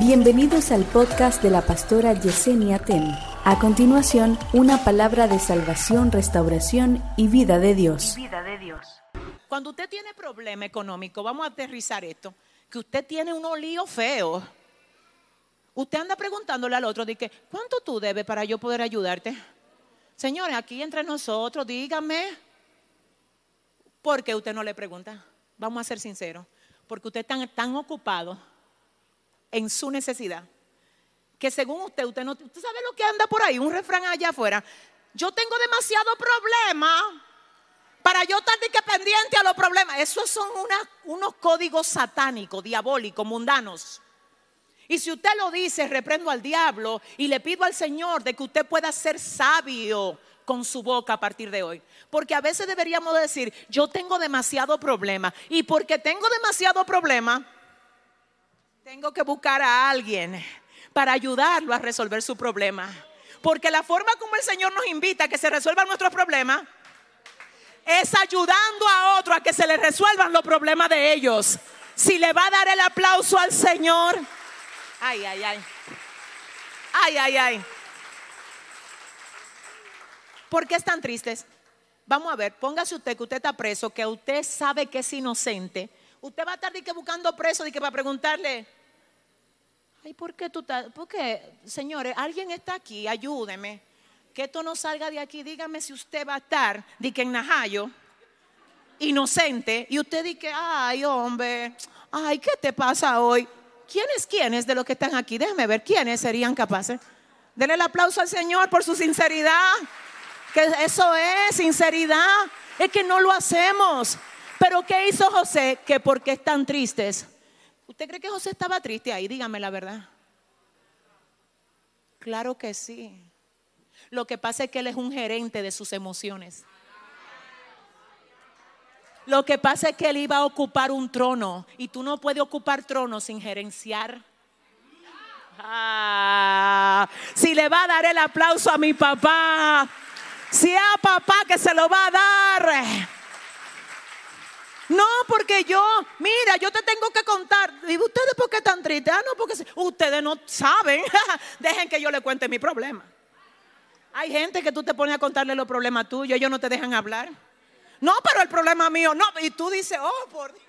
Bienvenidos al podcast de la pastora Yesenia Ten. A continuación, una palabra de salvación, restauración y vida de Dios. vida de Dios. Cuando usted tiene problema económico, vamos a aterrizar esto, que usted tiene un lío feo. Usted anda preguntándole al otro, de que, ¿cuánto tú debes para yo poder ayudarte? Señores, aquí entre nosotros, dígame, ¿por qué usted no le pregunta? Vamos a ser sinceros, porque usted está tan ocupado en su necesidad que según usted, usted no, usted sabe lo que anda por ahí, un refrán allá afuera. Yo tengo demasiado problema para yo estar que pendiente a los problemas. Esos son unos códigos satánicos, diabólicos, mundanos. Y si usted lo dice, reprendo al diablo y le pido al Señor de que usted pueda ser sabio con su boca a partir de hoy. Porque a veces deberíamos decir, yo tengo demasiado problema. Y porque tengo demasiado problema, tengo que buscar a alguien para ayudarlo a resolver su problema. Porque la forma como el Señor nos invita a que se resuelvan nuestros problemas es ayudando a otro a que se le resuelvan los problemas de ellos. Si le va a dar el aplauso al Señor, ay, ay, ay, ay, ay, ay. ¿Por qué están tristes? Vamos a ver, póngase usted que usted está preso, que usted sabe que es inocente. Usted va a estar de que buscando preso, de que para preguntarle, ay, ¿por qué tú estás? ¿Por qué? Señores, alguien está aquí, ayúdeme. Que esto no salga de aquí. Dígame si usted va a estar, de que en Najayo, inocente, y usted dice, ay, hombre, ay, ¿qué te pasa hoy? ¿Quiénes, quiénes de los que están aquí? Déjeme ver, ¿quiénes serían capaces? Denle el aplauso al Señor por su sinceridad. Que eso es sinceridad. Es que no lo hacemos. Pero ¿qué hizo José? Que porque están tristes. ¿Usted cree que José estaba triste ahí? Dígame la verdad. Claro que sí. Lo que pasa es que él es un gerente de sus emociones. Lo que pasa es que él iba a ocupar un trono y tú no puedes ocupar trono sin gerenciar. Ah, si le va a dar el aplauso a mi papá, si a papá que se lo va a dar. No, porque yo, mira, yo te tengo que contar. ¿Y ustedes por qué están tristes? Ah, no, porque ustedes no saben. Dejen que yo le cuente mi problema. Hay gente que tú te pones a contarle los problemas tuyos, ellos no te dejan hablar. No, pero el problema mío, no. Y tú dices, oh, por Dios.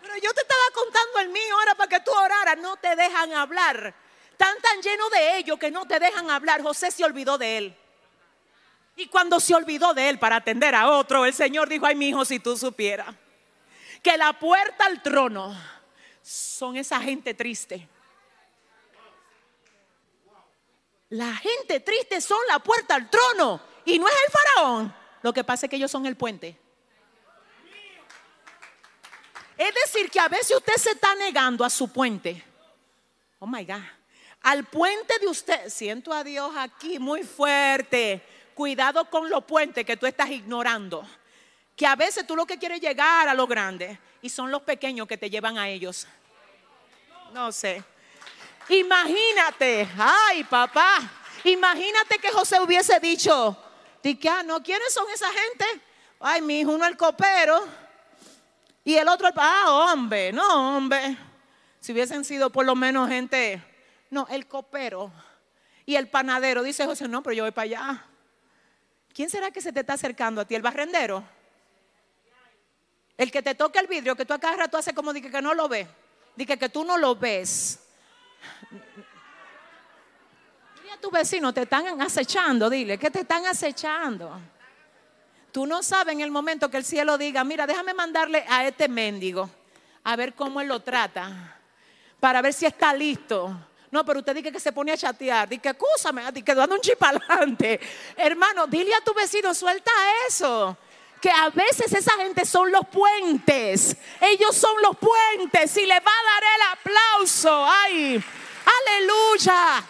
Pero yo te estaba contando el mío ahora para que tú oraras. No te dejan hablar. Están tan llenos de ellos que no te dejan hablar. José se olvidó de él. Y cuando se olvidó de él para atender a otro, el Señor dijo, ay, mi hijo, si tú supieras que la puerta al trono son esa gente triste. La gente triste son la puerta al trono y no es el faraón. Lo que pasa es que ellos son el puente. Es decir, que a veces usted se está negando a su puente. Oh my God. Al puente de usted. Siento a Dios aquí muy fuerte. Cuidado con los puentes que tú estás ignorando. Que a veces tú lo que quieres es llegar a lo grande y son los pequeños que te llevan a ellos. No sé. Imagínate, ay papá, imagínate que José hubiese dicho, di ah, no, ¿quiénes son esa gente? Ay, mi hijo, uno el copero y el otro el, ah, hombre, no, hombre. Si hubiesen sido por lo menos gente, no, el copero y el panadero, dice José, no, pero yo voy para allá. ¿Quién será que se te está acercando a ti? ¿El barrendero? El que te toca el vidrio, que tú a cada rato haces como dije que no lo ves. Dije que tú no lo ves. Dile a tu vecino, te están acechando, dile, que te están acechando. Tú no sabes en el momento que el cielo diga, mira, déjame mandarle a este mendigo a ver cómo él lo trata, para ver si está listo. No, pero usted dice que se pone a chatear, dice, escúchame, dice que dando un chip adelante. Hermano, dile a tu vecino, suelta eso. Que a veces esa gente son los puentes. Ellos son los puentes. Y le va a dar el aplauso. Ay, aleluya.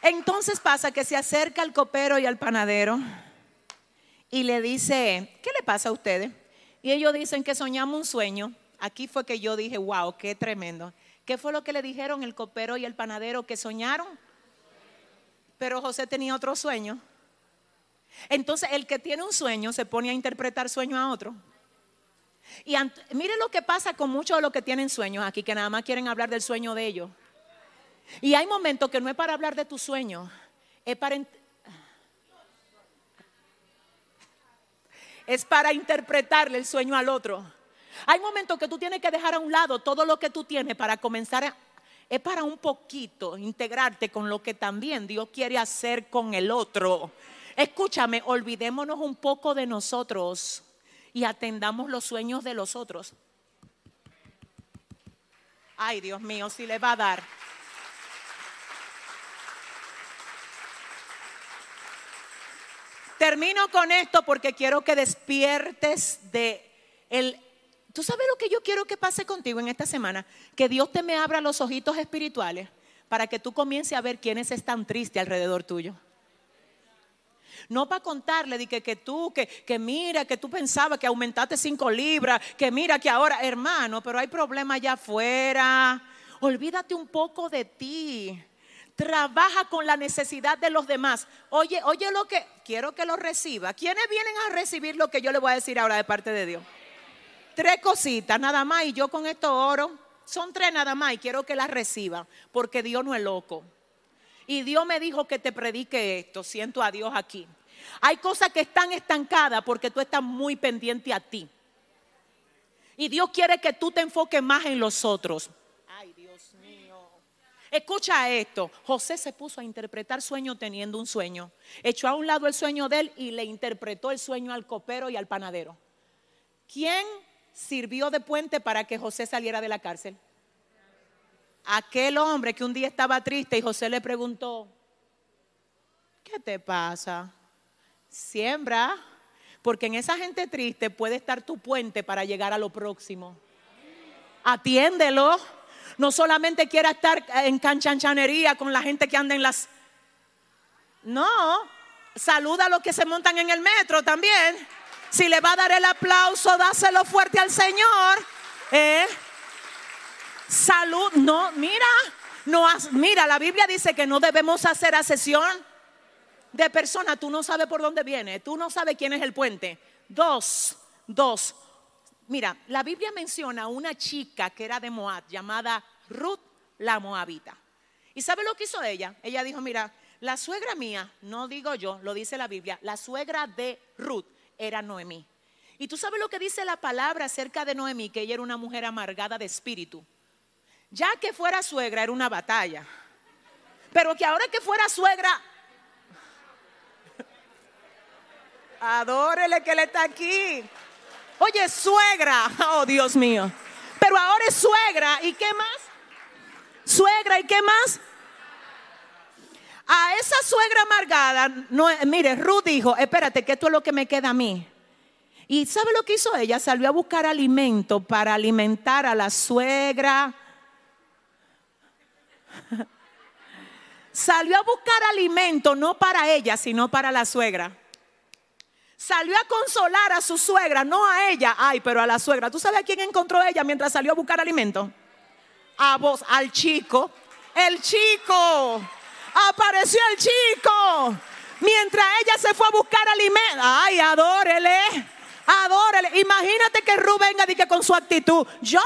Entonces pasa que se acerca al copero y al panadero y le dice, ¿qué le pasa a ustedes? Y ellos dicen que soñamos un sueño. Aquí fue que yo dije, wow, qué tremendo. ¿Qué fue lo que le dijeron el copero y el panadero que soñaron? Pero José tenía otro sueño. Entonces el que tiene un sueño se pone a interpretar sueño a otro. Y mire lo que pasa con muchos de los que tienen sueños aquí, que nada más quieren hablar del sueño de ellos. Y hay momentos que no es para hablar de tu sueño, es para, es para interpretarle el sueño al otro. Hay momentos que tú tienes que dejar a un lado todo lo que tú tienes para comenzar a, es para un poquito integrarte con lo que también Dios quiere hacer con el otro. Escúchame, olvidémonos un poco de nosotros y atendamos los sueños de los otros. Ay, Dios mío, si le va a dar. Termino con esto porque quiero que despiertes de el ¿Tú sabes lo que yo quiero que pase contigo en esta semana? Que Dios te me abra los ojitos espirituales para que tú comiences a ver quiénes están tristes alrededor tuyo. No para contarle de que, tú, que, que, mira, que tú pensabas que aumentaste cinco libras, que mira que ahora, hermano, pero hay problemas allá afuera. Olvídate un poco de ti. Trabaja con la necesidad de los demás. Oye, oye lo que quiero que lo reciba. ¿Quiénes vienen a recibir lo que yo le voy a decir ahora de parte de Dios? Tres cositas nada más y yo con esto oro. Son tres nada más y quiero que las reciba porque Dios no es loco. Y Dios me dijo que te predique esto. Siento a Dios aquí. Hay cosas que están estancadas porque tú estás muy pendiente a ti. Y Dios quiere que tú te enfoques más en los otros. Ay, Dios mío. Escucha esto. José se puso a interpretar sueño teniendo un sueño. Echó a un lado el sueño de él y le interpretó el sueño al copero y al panadero. ¿Quién sirvió de puente para que José saliera de la cárcel? Aquel hombre que un día estaba triste y José le preguntó, ¿qué te pasa? Siembra, porque en esa gente triste puede estar tu puente para llegar a lo próximo. Atiéndelo. No solamente quiera estar en canchanchanería con la gente que anda en las... No, saluda a los que se montan en el metro también. Si le va a dar el aplauso, dáselo fuerte al Señor. ¿eh? Salud, no, mira, no, mira, la Biblia dice que no debemos hacer asesión de personas. Tú no sabes por dónde viene, tú no sabes quién es el puente. Dos, dos. Mira, la Biblia menciona una chica que era de Moab llamada Ruth la Moabita. ¿Y sabe lo que hizo ella? Ella dijo, mira, la suegra mía, no digo yo, lo dice la Biblia, la suegra de Ruth era Noemí. Y tú sabes lo que dice la palabra acerca de Noemí, que ella era una mujer amargada de espíritu. Ya que fuera suegra era una batalla. Pero que ahora que fuera suegra, adórele que él está aquí. Oye, suegra, oh Dios mío. Pero ahora es suegra, ¿y qué más? Suegra, ¿y qué más? A esa suegra amargada, no, mire, Ruth dijo, espérate, que esto es lo que me queda a mí. Y ¿sabe lo que hizo ella? Salió a buscar alimento para alimentar a la suegra. Salió a buscar alimento no para ella, sino para la suegra. Salió a consolar a su suegra, no a ella, ay, pero a la suegra. ¿Tú sabes a quién encontró ella mientras salió a buscar alimento? A vos, al chico. El chico apareció el chico. Mientras ella se fue a buscar alimento. Ay, adórele. Adórele. Imagínate que Rubén venga que con su actitud. Yo,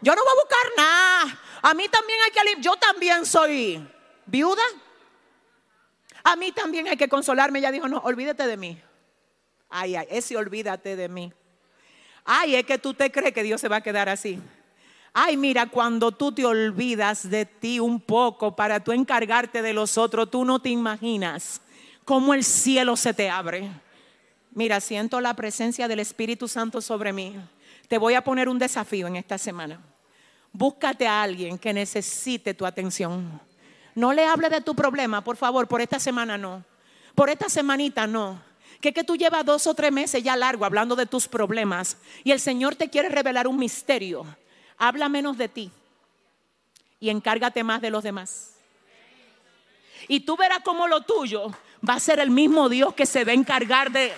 yo no voy a buscar nada. A mí también hay que Yo también soy viuda. A mí también hay que consolarme. Ella dijo, no, olvídate de mí. Ay, ay, ese olvídate de mí. Ay, es que tú te crees que Dios se va a quedar así. Ay, mira, cuando tú te olvidas de ti un poco para tú encargarte de los otros, tú no te imaginas cómo el cielo se te abre. Mira, siento la presencia del Espíritu Santo sobre mí. Te voy a poner un desafío en esta semana. Búscate a alguien que necesite tu atención. No le hable de tu problema, por favor, por esta semana no. Por esta semanita no. Que que tú llevas dos o tres meses ya largo hablando de tus problemas y el Señor te quiere revelar un misterio habla menos de ti y encárgate más de los demás. Y tú verás cómo lo tuyo va a ser el mismo Dios que se va a encargar de